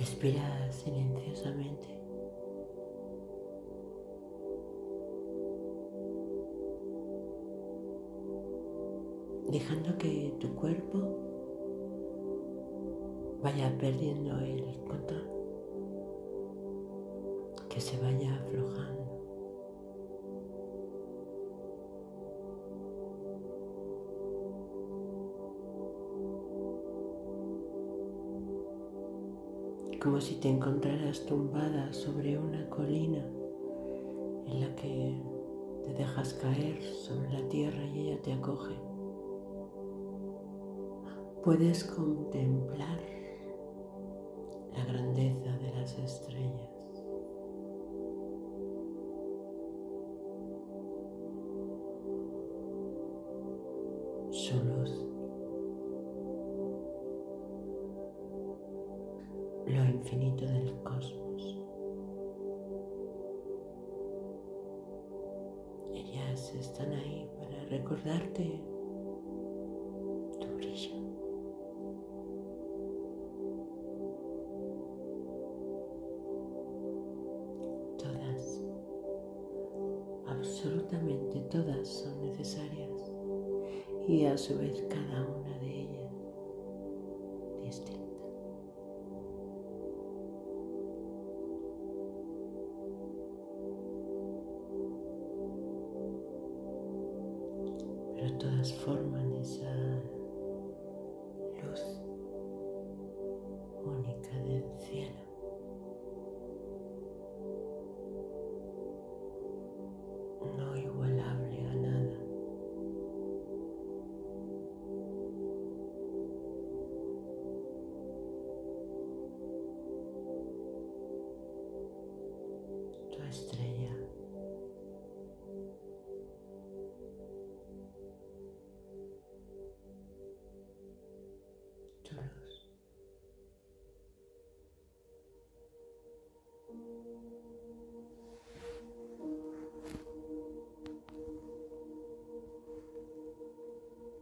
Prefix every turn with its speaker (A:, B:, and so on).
A: Respira silenciosamente. Dejando que tu cuerpo vaya perdiendo el control, que se vaya aflojando. Como si te encontraras tumbada sobre una colina en la que te dejas caer sobre la tierra y ella te acoge. Puedes contemplar la grandeza de las estrellas. Su luz. Lo infinito del cosmos. Ellas están ahí para recordarte tu brillo. Todas, absolutamente todas son necesarias y a su vez cada una pero todas formas.